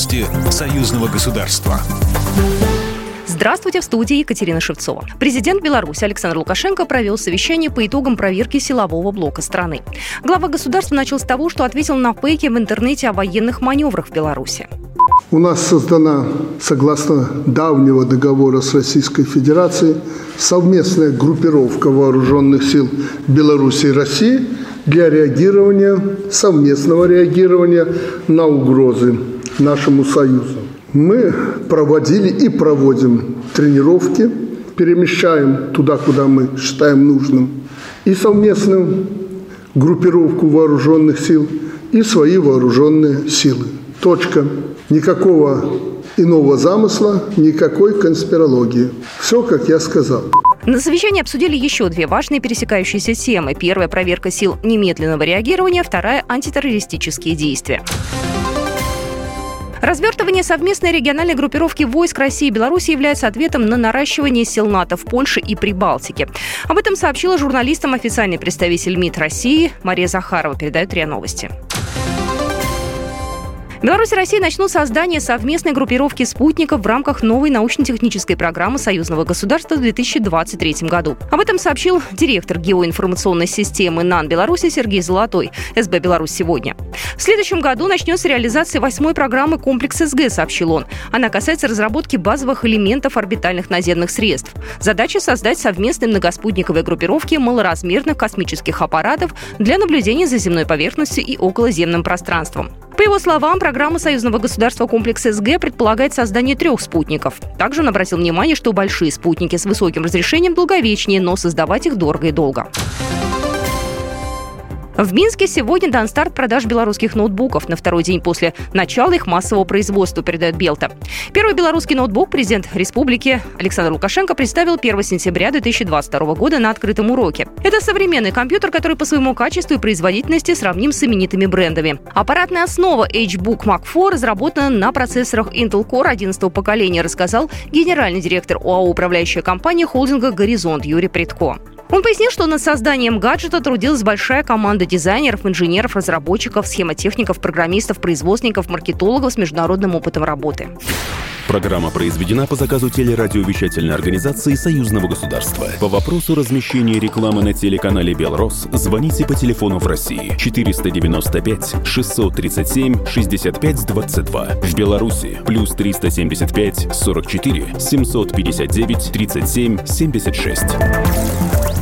Новости союзного государства. Здравствуйте, в студии Екатерина Шевцова. Президент Беларуси Александр Лукашенко провел совещание по итогам проверки силового блока страны. Глава государства начал с того, что ответил на фейки в интернете о военных маневрах в Беларуси. У нас создана, согласно давнего договора с Российской Федерацией, совместная группировка вооруженных сил Беларуси и России для реагирования, совместного реагирования на угрозы нашему Союзу. Мы проводили и проводим тренировки, перемещаем туда, куда мы считаем нужным, и совместную группировку вооруженных сил, и свои вооруженные силы. Точка. Никакого иного замысла, никакой конспирологии. Все, как я сказал. На совещании обсудили еще две важные пересекающиеся темы. Первая – проверка сил немедленного реагирования, вторая – антитеррористические действия. Развертывание совместной региональной группировки войск России и Беларуси является ответом на наращивание сил НАТО в Польше и Прибалтике. Об этом сообщила журналистам официальный представитель МИД России Мария Захарова, передает РИА Новости. Беларусь и Россия начнут создание совместной группировки спутников в рамках новой научно-технической программы союзного государства в 2023 году. Об этом сообщил директор геоинформационной системы НАН Беларуси Сергей Золотой, СБ «Беларусь сегодня». В следующем году начнется реализация восьмой программы «Комплекс СГ», сообщил он. Она касается разработки базовых элементов орбитальных наземных средств. Задача создать совместные многоспутниковые группировки малоразмерных космических аппаратов для наблюдения за земной поверхностью и околоземным пространством. По его словам, программа союзного государства «Комплекс СГ» предполагает создание трех спутников. Также он обратил внимание, что большие спутники с высоким разрешением долговечнее, но создавать их дорого и долго. В Минске сегодня дан старт продаж белорусских ноутбуков на второй день после начала их массового производства, передает Белта. Первый белорусский ноутбук президент республики Александр Лукашенко представил 1 сентября 2022 года на открытом уроке. Это современный компьютер, который по своему качеству и производительности сравним с именитыми брендами. Аппаратная основа HBook Mark IV разработана на процессорах Intel Core 11 поколения, рассказал генеральный директор ОАО «Управляющая компания» холдинга «Горизонт» Юрий Предко. Он пояснил, что над созданием гаджета трудилась большая команда дизайнеров, инженеров, разработчиков, схемотехников, программистов, производственников, маркетологов с международным опытом работы. Программа произведена по заказу телерадиовещательной организации Союзного государства. По вопросу размещения рекламы на телеканале «Белрос» звоните по телефону в России 495 637 65 22. В Беларуси плюс 375 44 759 37 76.